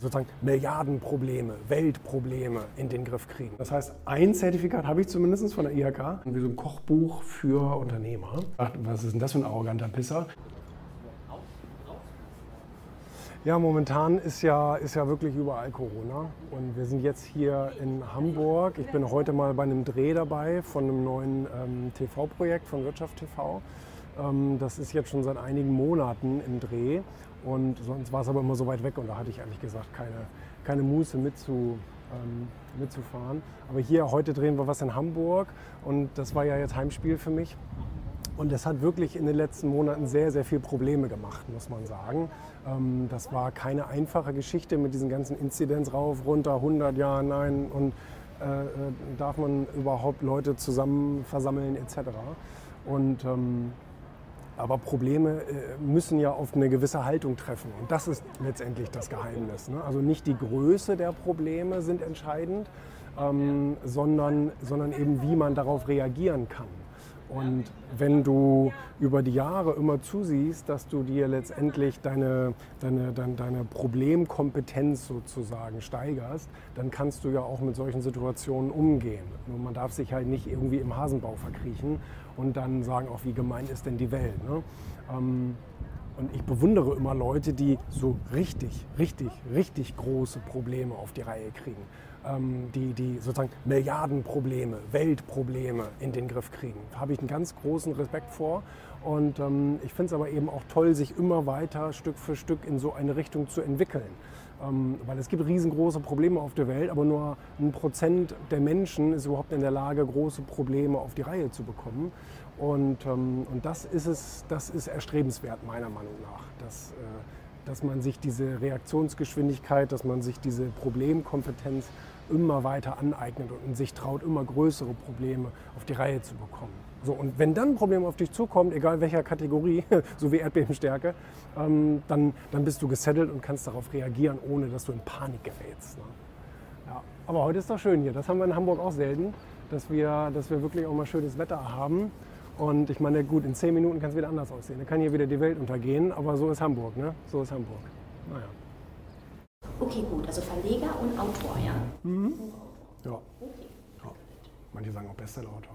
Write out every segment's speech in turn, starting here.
sozusagen Milliardenprobleme, Weltprobleme in den Griff kriegen. Das heißt, ein Zertifikat habe ich zumindest von der IHK, wie so ein Kochbuch für Unternehmer. Was ist denn das für ein arroganter Pisser? Ja, momentan ist ja, ist ja wirklich überall Corona. Und wir sind jetzt hier in Hamburg. Ich bin heute mal bei einem Dreh dabei von einem neuen ähm, TV-Projekt von Wirtschaft TV. Ähm, das ist jetzt schon seit einigen Monaten im Dreh. Und sonst war es aber immer so weit weg und da hatte ich ehrlich gesagt keine, keine Muße mitzu, ähm, mitzufahren. Aber hier, heute drehen wir was in Hamburg und das war ja jetzt Heimspiel für mich. Und das hat wirklich in den letzten Monaten sehr, sehr viel Probleme gemacht, muss man sagen. Ähm, das war keine einfache Geschichte mit diesen ganzen Inzidenz rauf, runter, 100 Jahre, nein und äh, äh, darf man überhaupt Leute zusammen versammeln etc. Und ähm, aber Probleme äh, müssen ja auf eine gewisse Haltung treffen. Und das ist letztendlich das Geheimnis. Ne? Also nicht die Größe der Probleme sind entscheidend, ähm, sondern, sondern eben, wie man darauf reagieren kann. Und wenn du über die Jahre immer zusiehst, dass du dir letztendlich deine, deine, deine, deine, Problemkompetenz sozusagen steigerst, dann kannst du ja auch mit solchen Situationen umgehen. Nur man darf sich halt nicht irgendwie im Hasenbau verkriechen und dann sagen, auch wie gemein ist denn die Welt. Ne? Ähm, und ich bewundere immer Leute, die so richtig, richtig, richtig große Probleme auf die Reihe kriegen ähm, die, die sozusagen Milliardenprobleme, Weltprobleme in den Griff kriegen. Da habe ich einen ganz großen Respekt vor. Und ähm, ich finde es aber eben auch toll, sich immer weiter Stück für Stück in so eine Richtung zu entwickeln. Ähm, weil es gibt riesengroße Probleme auf der Welt, aber nur ein Prozent der Menschen ist überhaupt in der Lage, große Probleme auf die Reihe zu bekommen. Und, ähm, und das, ist es, das ist erstrebenswert, meiner Meinung nach. Dass, äh, dass man sich diese Reaktionsgeschwindigkeit, dass man sich diese Problemkompetenz immer weiter aneignet und sich traut, immer größere Probleme auf die Reihe zu bekommen. So, und wenn dann ein Problem auf dich zukommt, egal welcher Kategorie, so wie Erdbebenstärke, ähm, dann, dann bist du gesettelt und kannst darauf reagieren, ohne dass du in Panik gerätst. Ne? Ja. Aber heute ist doch schön hier. Das haben wir in Hamburg auch selten, dass wir, dass wir wirklich auch mal schönes Wetter haben. Und ich meine, gut, in zehn Minuten kann es wieder anders aussehen. Da kann hier wieder die Welt untergehen, aber so ist Hamburg, ne? So ist Hamburg. Naja. Okay, gut, also Verleger und Autor, ja? Mhm. Ja. Okay. ja. Manche sagen auch Bestsellerautor.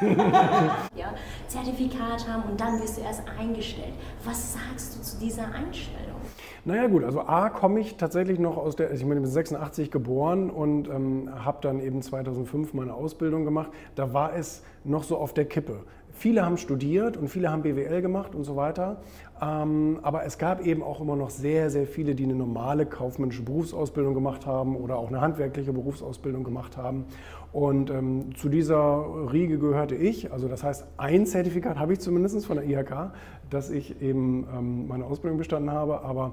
ja, Zertifikat haben und dann wirst du erst eingestellt. Was sagst du zu dieser Einstellung? Naja gut, also A komme ich tatsächlich noch aus der, ich meine, ich bin 86 geboren und ähm, habe dann eben 2005 meine Ausbildung gemacht. Da war es noch so auf der Kippe. Viele haben studiert und viele haben BWL gemacht und so weiter. Ähm, aber es gab eben auch immer noch sehr, sehr viele, die eine normale kaufmännische Berufsausbildung gemacht haben oder auch eine handwerkliche Berufsausbildung gemacht haben. Und ähm, zu dieser Riege gehörte ich. Also das heißt, ein Zertifikat habe ich zumindest von der IHK, dass ich eben ähm, meine Ausbildung bestanden habe. Aber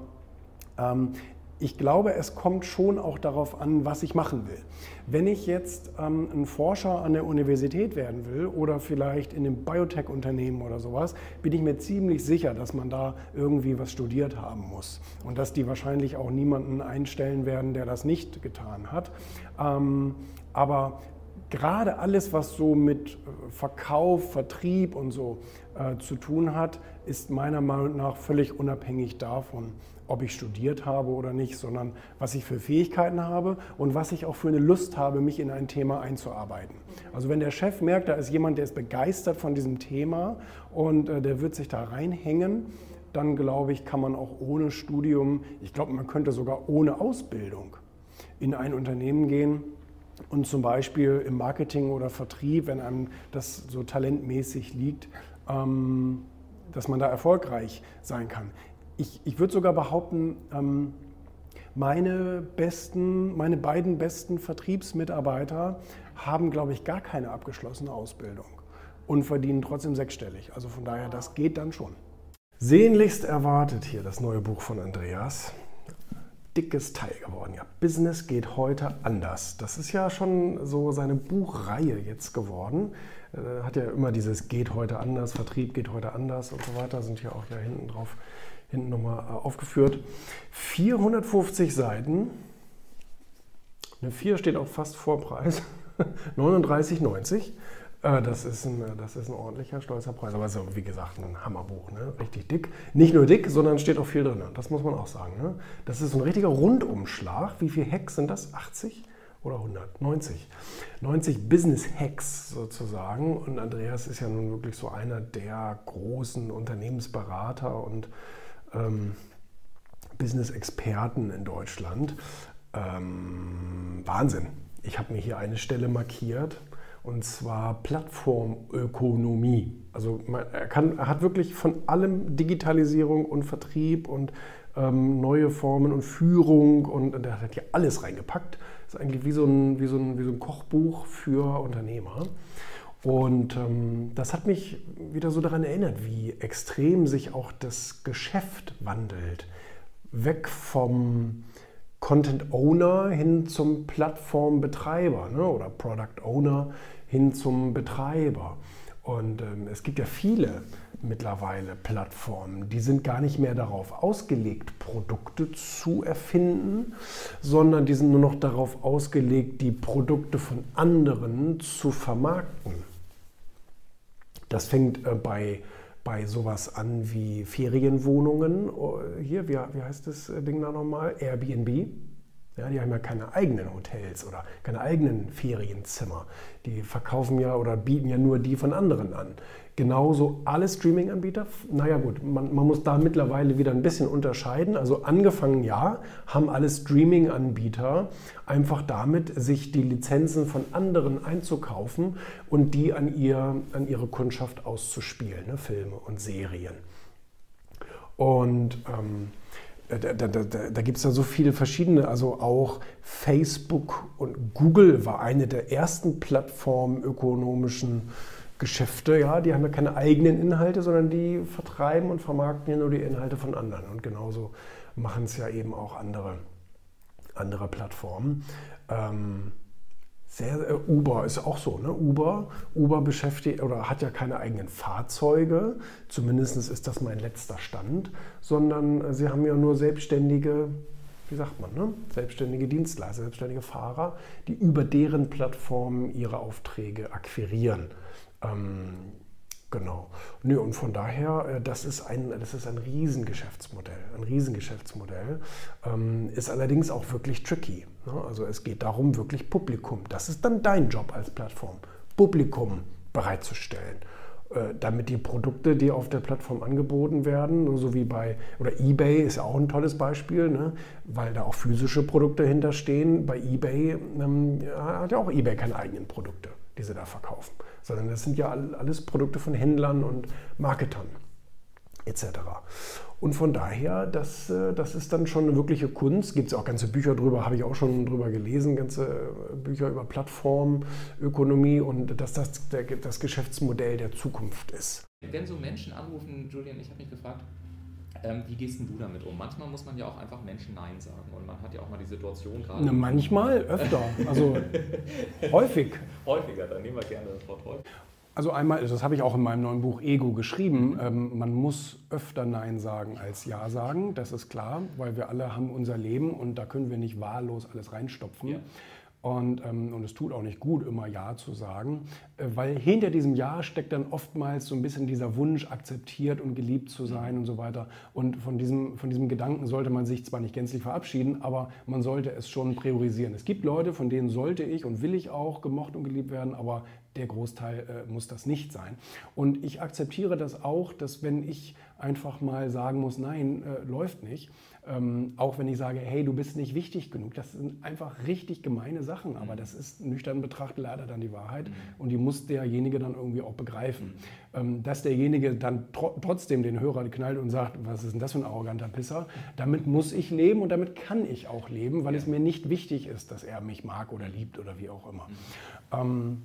ähm, ich glaube, es kommt schon auch darauf an, was ich machen will. Wenn ich jetzt ähm, ein Forscher an der Universität werden will oder vielleicht in einem Biotech-Unternehmen oder sowas, bin ich mir ziemlich sicher, dass man da irgendwie was studiert haben muss und dass die wahrscheinlich auch niemanden einstellen werden, der das nicht getan hat. Ähm, aber gerade alles, was so mit äh, Verkauf, Vertrieb und so äh, zu tun hat, ist meiner Meinung nach völlig unabhängig davon, ob ich studiert habe oder nicht, sondern was ich für Fähigkeiten habe und was ich auch für eine Lust habe, mich in ein Thema einzuarbeiten. Also wenn der Chef merkt, da ist jemand, der ist begeistert von diesem Thema und äh, der wird sich da reinhängen, dann glaube ich, kann man auch ohne Studium, ich glaube, man könnte sogar ohne Ausbildung in ein Unternehmen gehen und zum Beispiel im Marketing oder Vertrieb, wenn einem das so talentmäßig liegt, ähm, dass man da erfolgreich sein kann. Ich, ich würde sogar behaupten, ähm, meine, besten, meine beiden besten Vertriebsmitarbeiter haben, glaube ich, gar keine abgeschlossene Ausbildung und verdienen trotzdem sechsstellig. Also von daher, das geht dann schon. Sehnlichst erwartet hier das neue Buch von Andreas dickes Teil geworden. Ja, Business geht heute anders. Das ist ja schon so seine Buchreihe jetzt geworden. Äh, hat ja immer dieses geht heute anders, Vertrieb geht heute anders und so weiter, sind hier auch ja hinten drauf, hinten nochmal äh, aufgeführt. 450 Seiten. Eine 4 steht auch fast Vorpreis. 39,90. Äh, das, ist ein, das ist ein ordentlicher, stolzer Preis. Aber es ist, wie gesagt, ein Hammerbuch. Ne? Richtig dick. Nicht nur dick, sondern steht auch viel drin. Das muss man auch sagen. Ne? Das ist ein richtiger Rundumschlag. Wie viele Hacks sind das? 80? oder 100, 90. 90 Business Hacks sozusagen. Und Andreas ist ja nun wirklich so einer der großen Unternehmensberater und ähm, Business-Experten in Deutschland. Ähm, Wahnsinn. Ich habe mir hier eine Stelle markiert und zwar Plattformökonomie. Also man, er, kann, er hat wirklich von allem Digitalisierung und Vertrieb und ähm, neue Formen und Führung und, und er hat hier alles reingepackt. Ist eigentlich wie so ein, wie so ein, wie so ein Kochbuch für Unternehmer. Und ähm, das hat mich wieder so daran erinnert, wie extrem sich auch das Geschäft wandelt. Weg vom Content Owner hin zum Plattformbetreiber ne? oder Product Owner hin zum Betreiber. Und ähm, es gibt ja viele mittlerweile Plattformen, die sind gar nicht mehr darauf ausgelegt, Produkte zu erfinden, sondern die sind nur noch darauf ausgelegt, die Produkte von anderen zu vermarkten. Das fängt äh, bei, bei sowas an wie Ferienwohnungen. Oh, hier, wie, wie heißt das äh, Ding da nochmal? Airbnb. Ja, die haben ja keine eigenen Hotels oder keine eigenen Ferienzimmer. Die verkaufen ja oder bieten ja nur die von anderen an. Genauso alle Streaming-Anbieter. Naja gut, man, man, muss da mittlerweile wieder ein bisschen unterscheiden. Also angefangen ja, haben alle Streaming-Anbieter einfach damit, sich die Lizenzen von anderen einzukaufen und die an, ihr, an ihre Kundschaft auszuspielen, ne? Filme und Serien. Und ähm, da, da, da, da gibt es ja so viele verschiedene, also auch Facebook und Google war eine der ersten Plattformen ökonomischen Geschäfte, ja, die haben ja keine eigenen Inhalte, sondern die vertreiben und vermarkten ja nur die Inhalte von anderen. Und genauso machen es ja eben auch andere, andere Plattformen. Ähm, sehr, äh, Uber ist auch so. Ne? Uber, Uber beschäftigt oder hat ja keine eigenen Fahrzeuge, zumindest ist das mein letzter Stand, sondern äh, sie haben ja nur selbstständige, wie sagt man, ne? selbstständige Dienstleister, selbstständige Fahrer, die über deren Plattformen ihre Aufträge akquirieren. Ähm, Genau. Nö, und von daher, äh, das ist ein, das ist ein Riesengeschäftsmodell. Ein Riesengeschäftsmodell. Ähm, ist allerdings auch wirklich tricky. Ne? Also es geht darum, wirklich Publikum. Das ist dann dein Job als Plattform. Publikum bereitzustellen. Äh, damit die Produkte, die auf der Plattform angeboten werden, so wie bei, oder eBay ist ja auch ein tolles Beispiel, ne? weil da auch physische Produkte hinterstehen. Bei eBay ähm, hat ja auch eBay keine eigenen Produkte, die sie da verkaufen sondern das sind ja alles Produkte von Händlern und Marketern etc. Und von daher, das, äh, das ist dann schon eine wirkliche Kunst. Gibt es auch ganze Bücher drüber, habe ich auch schon drüber gelesen, ganze äh, Bücher über Plattformökonomie und dass das das Geschäftsmodell der Zukunft ist. Wenn so Menschen anrufen, Julian, ich habe mich gefragt, ähm, wie gehst du damit um? Manchmal muss man ja auch einfach Menschen Nein sagen und man hat ja auch mal die Situation gerade. Ne, manchmal, öfter. Also häufig. Häufiger, dann nehmen wir gerne das Wort häufig. Also einmal, das habe ich auch in meinem neuen Buch Ego geschrieben, ähm, man muss öfter Nein sagen als Ja sagen, das ist klar, weil wir alle haben unser Leben und da können wir nicht wahllos alles reinstopfen. Ja. Und, ähm, und es tut auch nicht gut, immer Ja zu sagen, äh, weil hinter diesem Ja steckt dann oftmals so ein bisschen dieser Wunsch, akzeptiert und geliebt zu sein und so weiter. Und von diesem, von diesem Gedanken sollte man sich zwar nicht gänzlich verabschieden, aber man sollte es schon priorisieren. Es gibt Leute, von denen sollte ich und will ich auch gemocht und geliebt werden, aber der Großteil äh, muss das nicht sein. Und ich akzeptiere das auch, dass wenn ich einfach mal sagen muss, nein, äh, läuft nicht, ähm, auch wenn ich sage, hey, du bist nicht wichtig genug, das sind einfach richtig gemeine Sachen, aber das ist nüchtern betrachtet leider dann die Wahrheit mhm. und die muss derjenige dann irgendwie auch begreifen. Mhm. Ähm, dass derjenige dann tr trotzdem den Hörer knallt und sagt, was ist denn das für ein arroganter Pisser, damit muss ich leben und damit kann ich auch leben, weil ja. es mir nicht wichtig ist, dass er mich mag oder liebt oder wie auch immer. Mhm. Ähm,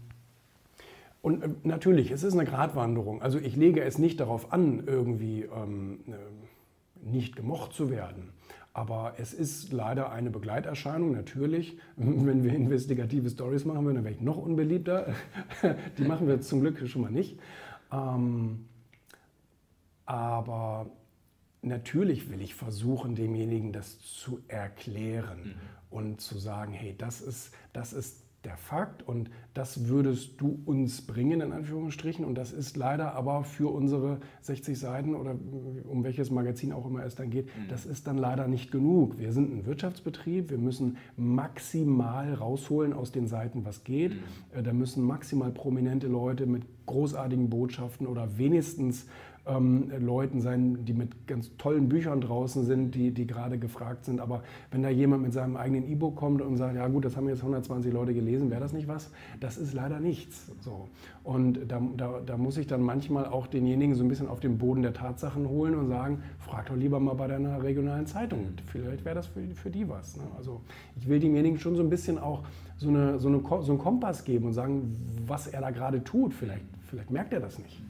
und äh, natürlich, es ist eine Gratwanderung. Also ich lege es nicht darauf an, irgendwie ähm, äh, nicht gemocht zu werden. Aber es ist leider eine Begleiterscheinung, natürlich. Wenn wir investigative Stories machen würden, dann wäre ich noch unbeliebter. Die machen wir zum Glück schon mal nicht. Ähm, aber natürlich will ich versuchen, demjenigen das zu erklären mhm. und zu sagen, hey, das ist, das ist der Fakt und das würdest du uns bringen, in Anführungsstrichen. Und das ist leider aber für unsere 60 Seiten oder um welches Magazin auch immer es dann geht, mhm. das ist dann leider nicht genug. Wir sind ein Wirtschaftsbetrieb, wir müssen maximal rausholen aus den Seiten, was geht. Mhm. Äh, da müssen maximal prominente Leute mit großartigen Botschaften oder wenigstens ähm, Leuten sein, die mit ganz tollen Büchern draußen sind, die, die gerade gefragt sind. Aber wenn da jemand mit seinem eigenen E-Book kommt und sagt, ja gut, das haben jetzt 120 Leute gelesen, wäre das nicht was? Das ist leider nichts. So. Und da, da, da muss ich dann manchmal auch denjenigen so ein bisschen auf den Boden der Tatsachen holen und sagen, frag doch lieber mal bei deiner regionalen Zeitung. Vielleicht wäre das für, für die was. Ne? Also ich will demjenigen schon so ein bisschen auch so, eine, so, eine, so einen Kompass geben und sagen, was er da gerade tut. Vielleicht, vielleicht merkt er das nicht.